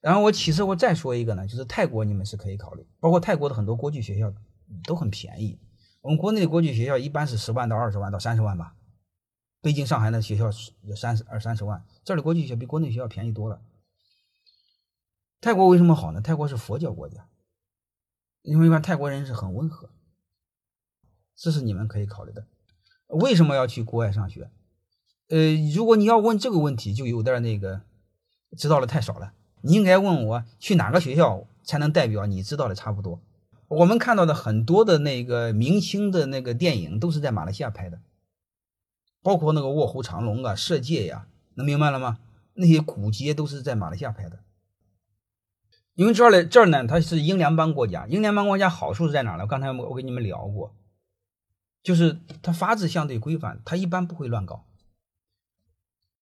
然后我其实我再说一个呢，就是泰国你们是可以考虑，包括泰国的很多国际学校都很便宜。我们国内的国际学校一般是十万到二十万到三十万吧，北京、上海的学校有三十二三十万，这儿的国际学校比国内学校便宜多了。泰国为什么好呢？泰国是佛教国家，因为一般泰国人是很温和，这是你们可以考虑的。为什么要去国外上学？呃，如果你要问这个问题，就有点那个知道的太少了。你应该问我去哪个学校才能代表你知道的差不多。我们看到的很多的那个明星的那个电影都是在马来西亚拍的，包括那个卧虎藏龙啊、色戒呀，能明白了吗？那些古街都是在马来西亚拍的。因为这儿呢，这儿呢，它是英联邦国家，英联邦国家好处是在哪呢？刚才我我跟你们聊过，就是它法制相对规范，它一般不会乱搞。